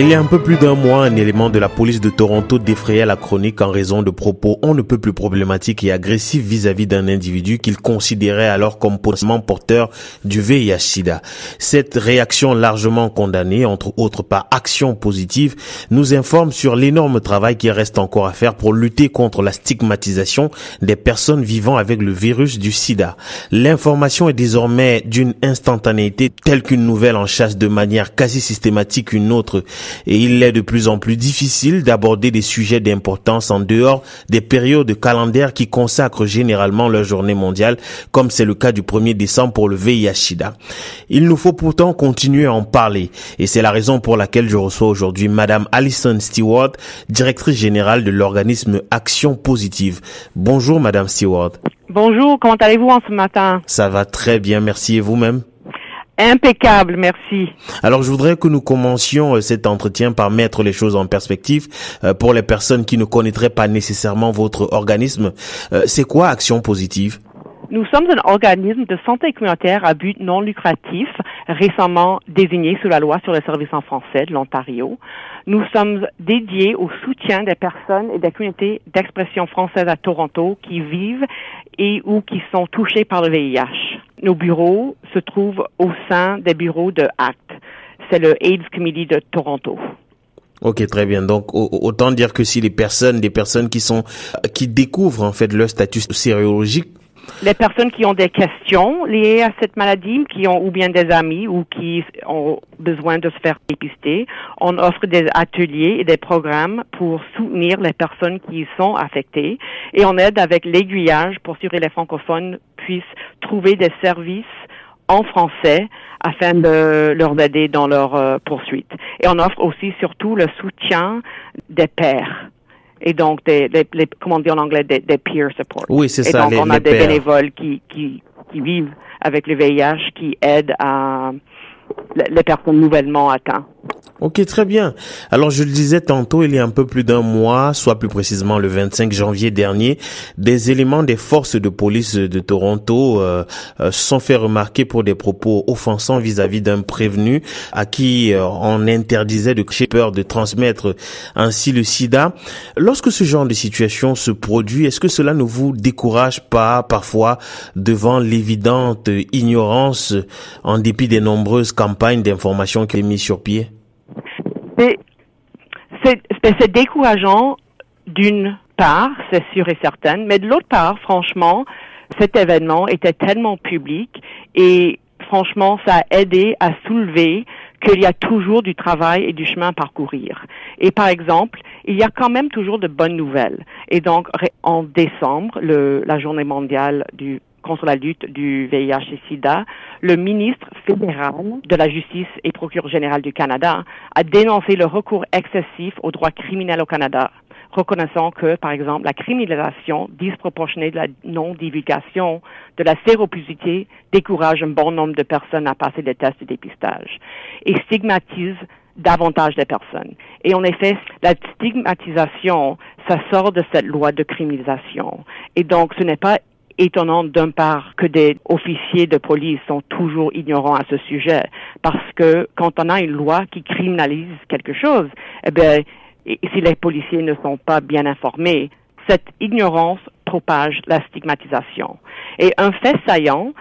Il y a un peu plus d'un mois, un élément de la police de Toronto défrayait la chronique en raison de propos on ne peut plus problématiques et agressifs vis-à-vis d'un individu qu'il considérait alors comme possiblement porteur du VIH-Sida. Cette réaction largement condamnée, entre autres par Action Positive, nous informe sur l'énorme travail qui reste encore à faire pour lutter contre la stigmatisation des personnes vivant avec le virus du Sida. L'information est désormais d'une instantanéité telle qu'une nouvelle en chasse de manière quasi systématique une autre et il est de plus en plus difficile d'aborder des sujets d'importance en dehors des périodes calendaires qui consacrent généralement leur journée mondiale, comme c'est le cas du 1er décembre pour le VIH-Sida. Il nous faut pourtant continuer à en parler et c'est la raison pour laquelle je reçois aujourd'hui Madame Alison Stewart, directrice générale de l'organisme Action Positive. Bonjour Madame Stewart. Bonjour, comment allez-vous en ce matin? Ça va très bien, merci et vous-même? Impeccable, merci. Alors je voudrais que nous commencions euh, cet entretien par mettre les choses en perspective euh, pour les personnes qui ne connaîtraient pas nécessairement votre organisme. Euh, c'est quoi Action Positive? Nous sommes un organisme de santé communautaire à but non lucratif, récemment désigné sous la loi sur les services en français de l'Ontario. Nous sommes dédiés au soutien des personnes et des communautés d'expression française à Toronto qui vivent et ou qui sont touchés par le VIH. Nos bureaux se trouvent au sein des bureaux de ACT. C'est le AIDS Committee de Toronto. Ok, très bien. Donc, autant dire que si les personnes, des personnes qui sont, qui découvrent en fait leur statut sérologique les personnes qui ont des questions liées à cette maladie, qui ont ou bien des amis ou qui ont besoin de se faire dépister, on offre des ateliers et des programmes pour soutenir les personnes qui sont affectées et on aide avec l'aiguillage pour que les francophones puissent trouver des services en français afin de leur aider dans leur euh, poursuite. Et on offre aussi surtout le soutien des pères et donc des, des, comment on dit en anglais des, des peer support. Oui, c'est ça. Et donc on a des bénévoles qui, qui qui vivent avec le VIH qui aident à les personnes nouvellement atteintes. Ok, très bien. Alors, je le disais tantôt, il y a un peu plus d'un mois, soit plus précisément le 25 janvier dernier, des éléments des forces de police de Toronto euh, euh sont fait remarquer pour des propos offensants vis-à-vis d'un prévenu à qui euh, on interdisait de créer peur de transmettre ainsi le sida. Lorsque ce genre de situation se produit, est-ce que cela ne vous décourage pas parfois devant l'évidente ignorance en dépit des nombreuses campagnes d'information qui est mise sur pied? C'est décourageant d'une part, c'est sûr et certain, mais de l'autre part, franchement, cet événement était tellement public et franchement, ça a aidé à soulever qu'il y a toujours du travail et du chemin à parcourir. Et par exemple, il y a quand même toujours de bonnes nouvelles. Et donc, en décembre, le, la journée mondiale du contre la lutte du VIH et SIDA, le ministre fédéral de la Justice et procureur général du Canada a dénoncé le recours excessif aux droits criminels au Canada, reconnaissant que, par exemple, la criminalisation disproportionnée de la non-divulgation de la séropositivité décourage un bon nombre de personnes à passer des tests de dépistage et stigmatise davantage des personnes. Et en effet, la stigmatisation, ça sort de cette loi de criminalisation. Et donc, ce n'est pas étonnant d'un part que des officiers de police sont toujours ignorants à ce sujet, parce que quand on a une loi qui criminalise quelque chose, eh bien, si les policiers ne sont pas bien informés, cette ignorance propage la stigmatisation. Et un fait saillant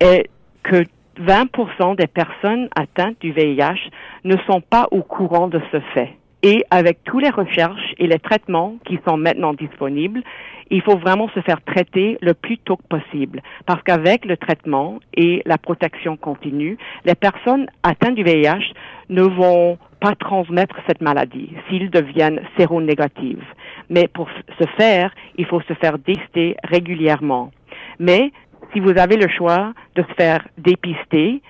est que 20% des personnes atteintes du VIH ne sont pas au courant de ce fait. Et avec toutes les recherches et les traitements qui sont maintenant disponibles, il faut vraiment se faire traiter le plus tôt possible. Parce qu'avec le traitement et la protection continue, les personnes atteintes du VIH ne vont pas transmettre cette maladie s'ils deviennent séronégatives. Mais pour ce faire, il faut se faire dépister régulièrement. Mais si vous avez le choix de se faire dépister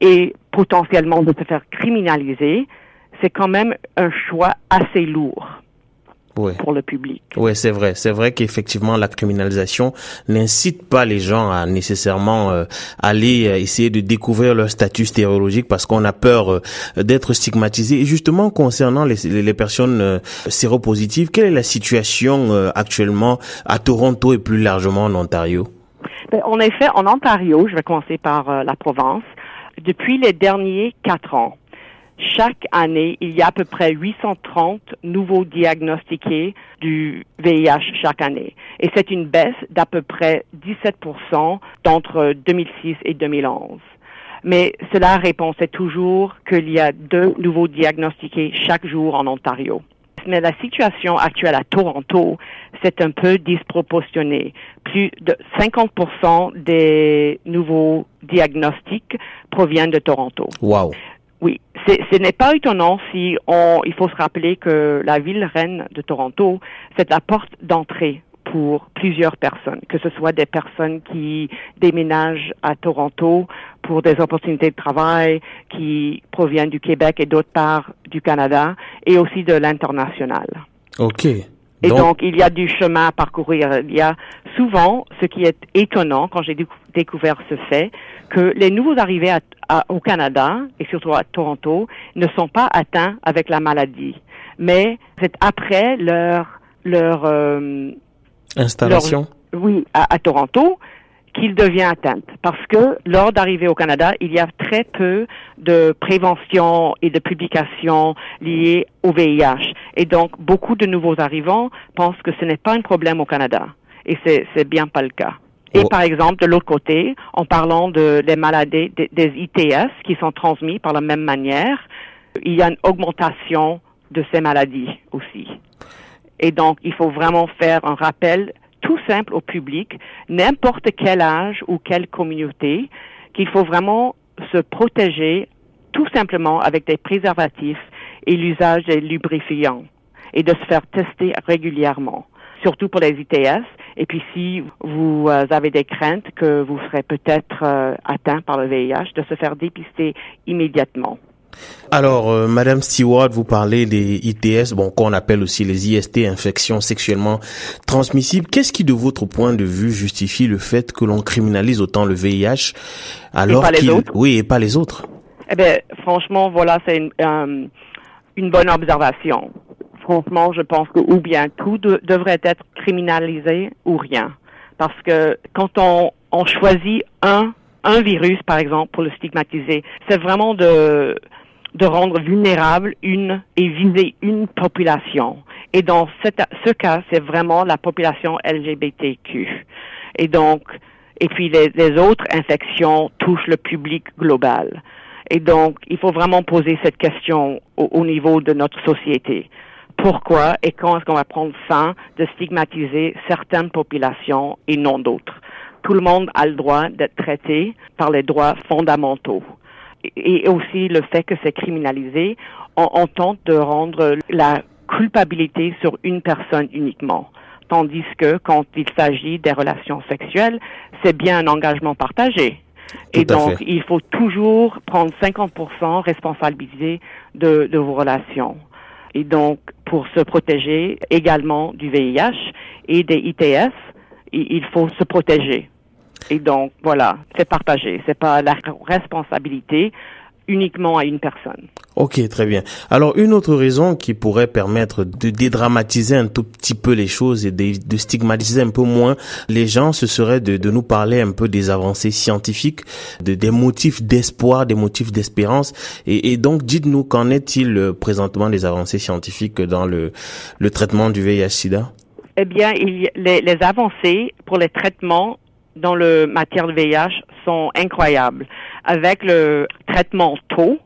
et potentiellement de se faire criminaliser, c'est quand même un choix assez lourd pour le public. Oui, c'est vrai. C'est vrai qu'effectivement, la criminalisation n'incite pas les gens à nécessairement euh, aller euh, essayer de découvrir leur statut stéréologique parce qu'on a peur euh, d'être stigmatisé. Et justement, concernant les, les personnes séropositives, quelle est la situation actuellement à Toronto et plus largement en Ontario? Ben, en effet, en Ontario, je vais commencer par euh, la province, depuis les derniers quatre ans, chaque année, il y a à peu près 830 nouveaux diagnostiqués du VIH chaque année. Et c'est une baisse d'à peu près 17% d'entre 2006 et 2011. Mais cela répond, c'est toujours qu'il y a deux nouveaux diagnostiqués chaque jour en Ontario. Mais la situation actuelle à Toronto, c'est un peu disproportionné. Plus de 50% des nouveaux diagnostics proviennent de Toronto. Wow. Oui, ce n'est pas étonnant si on, il faut se rappeler que la ville reine de Toronto, c'est la porte d'entrée pour plusieurs personnes, que ce soit des personnes qui déménagent à Toronto pour des opportunités de travail, qui proviennent du Québec et d'autre part du Canada, et aussi de l'international. OK. Et donc, il y a du chemin à parcourir. Il y a souvent, ce qui est étonnant quand j'ai découvert ce fait, que les nouveaux arrivés au Canada, et surtout à Toronto, ne sont pas atteints avec la maladie. Mais c'est après leur, leur, euh, installation. oui, à, Toronto, qu'il devient atteinte. Parce que lors d'arriver au Canada, il y a très peu de prévention et de publications liées au VIH. Et donc, beaucoup de nouveaux arrivants pensent que ce n'est pas un problème au Canada. Et c'est, c'est bien pas le cas. Et oh. par exemple, de l'autre côté, en parlant de, des maladies, des, des ITS qui sont transmis par la même manière, il y a une augmentation de ces maladies aussi. Et donc, il faut vraiment faire un rappel tout simple au public, n'importe quel âge ou quelle communauté, qu'il faut vraiment se protéger tout simplement avec des préservatifs et l'usage des lubrifiants et de se faire tester régulièrement, surtout pour les ITS. Et puis si vous euh, avez des craintes que vous serez peut-être euh, atteint par le VIH, de se faire dépister immédiatement. Alors, euh, Madame Stewart, vous parlez des ITS, bon, qu'on appelle aussi les IST, infections sexuellement transmissibles. Qu'est-ce qui, de votre point de vue, justifie le fait que l'on criminalise autant le VIH alors qu'il, oui, et pas les autres Eh bien, franchement, voilà, c'est une, euh, une bonne observation. Franchement, je pense que ou bien tout devrait être criminalisé ou rien, parce que quand on, on choisit un un virus, par exemple, pour le stigmatiser, c'est vraiment de de rendre vulnérable une et viser une population. Et dans ce cas, c'est vraiment la population LGBTQ. Et donc, et puis les, autres infections touchent le public global. Et donc, il faut vraiment poser cette question au, au niveau de notre société. Pourquoi et quand est-ce qu'on va prendre fin de stigmatiser certaines populations et non d'autres? Tout le monde a le droit d'être traité par les droits fondamentaux et aussi le fait que c'est criminalisé, on, tente de rendre la culpabilité sur une personne uniquement. Tandis que quand il s'agit des relations sexuelles, c'est bien un engagement partagé. et donc, il faut toujours prendre 50% responsabilité de, de vos relations. Et donc, pour se protéger également du VIH et des ITS, il faut se protéger. Et donc, voilà, c'est partagé. C'est pas la responsabilité uniquement à une personne. Ok, très bien. Alors, une autre raison qui pourrait permettre de dédramatiser un tout petit peu les choses et de, stigmatiser un peu moins les gens, ce serait de, de nous parler un peu des avancées scientifiques, de, des motifs d'espoir, des motifs d'espérance. Et, et, donc, dites-nous, qu'en est-il euh, présentement des avancées scientifiques dans le, le traitement du VIH-Sida? Eh bien, il, les, les avancées pour les traitements dans le matière de VIH sont incroyables. Avec le traitement tôt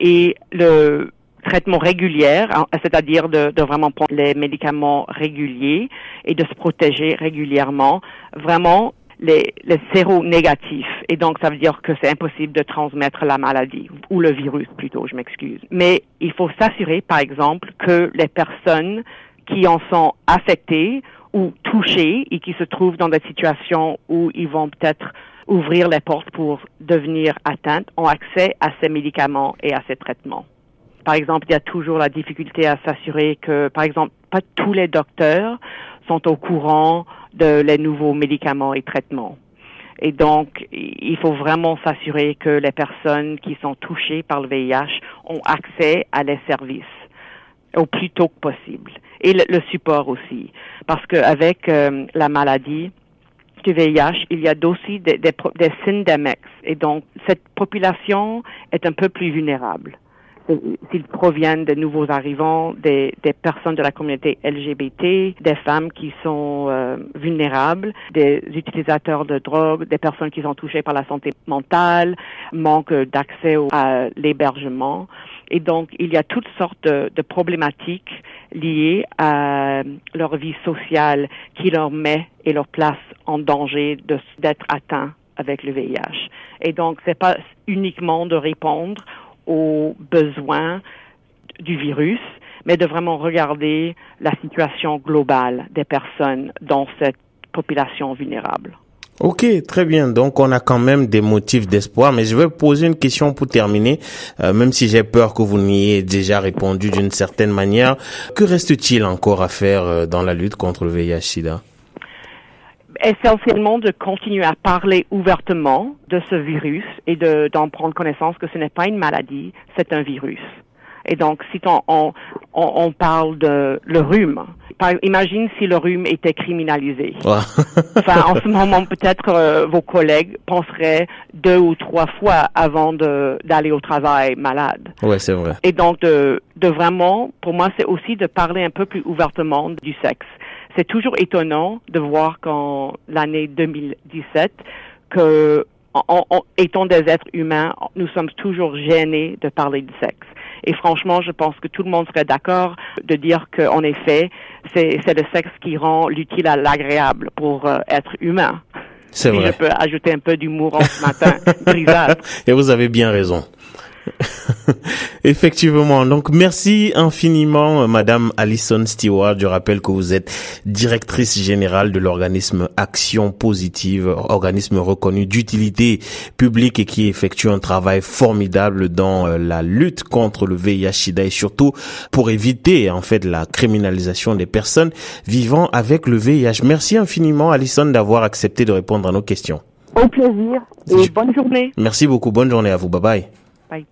et le traitement régulier, hein, c'est-à-dire de, vraiment prendre les médicaments réguliers et de se protéger régulièrement, vraiment les, les séro-négatifs. Et donc, ça veut dire que c'est impossible de transmettre la maladie, ou le virus plutôt, je m'excuse. Mais il faut s'assurer, par exemple, que les personnes qui en sont affectées ou touchés et qui se trouvent dans des situations où ils vont peut-être ouvrir les portes pour devenir atteintes ont accès à ces médicaments et à ces traitements. Par exemple, il y a toujours la difficulté à s'assurer que, par exemple, pas tous les docteurs sont au courant de les nouveaux médicaments et traitements. Et donc, il faut vraiment s'assurer que les personnes qui sont touchées par le VIH ont accès à les services au plus tôt que possible. Et le, support aussi. Parce qu'avec euh, la maladie, du VIH, il y a aussi des, des, des syndémiques. Et donc, cette population est un peu plus vulnérable s'ils proviennent de nouveaux arrivants, des, des, personnes de la communauté LGBT, des femmes qui sont euh, vulnérables, des utilisateurs de drogue, des personnes qui sont touchées par la santé mentale, manque d'accès à l'hébergement. Et donc, il y a toutes sortes de, problématiques liées à leur vie sociale qui leur met et leur place en danger d'être atteints avec le VIH. Et donc, c'est pas uniquement de répondre aux besoins du virus, mais de vraiment regarder la situation globale des personnes dans cette population vulnérable. Ok, très bien. Donc on a quand même des motifs d'espoir, mais je vais poser une question pour terminer, euh, même si j'ai peur que vous n'y ayez déjà répondu d'une certaine manière. Que reste-t-il encore à faire euh, dans la lutte contre le VIH/SIDA essentiellement de continuer à parler ouvertement de ce virus et d'en prendre connaissance que ce n'est pas une maladie, c'est un virus. Et donc, si on, on, on parle de le rhume, imagine si le rhume était criminalisé. enfin, en ce moment, peut-être euh, vos collègues penseraient deux ou trois fois avant d'aller au travail malade. Ouais, c'est vrai. Et donc, de, de vraiment, pour moi, c'est aussi de parler un peu plus ouvertement du sexe c'est toujours étonnant de voir qu'en l'année 2017, que en, étant des êtres humains, nous sommes toujours gênés de parler de sexe. Et franchement, je pense que tout le monde serait d'accord de dire qu'en effet, c'est, le sexe qui rend l'utile à l'agréable pour euh, être humain. C'est vrai. Je peux ajouter un peu d'humour en ce matin, Et vous avez bien raison. Effectivement. Donc, merci infiniment, Madame Alison Stewart. Je rappelle que vous êtes directrice générale de l'organisme Action Positive, organisme reconnu d'utilité publique et qui effectue un travail formidable dans euh, la lutte contre le VIH/SIDA et surtout pour éviter, en fait, la criminalisation des personnes vivant avec le VIH. Merci infiniment, Alison, d'avoir accepté de répondre à nos questions. Au plaisir et bonne journée. Merci beaucoup. Bonne journée à vous. Bye bye. Bye.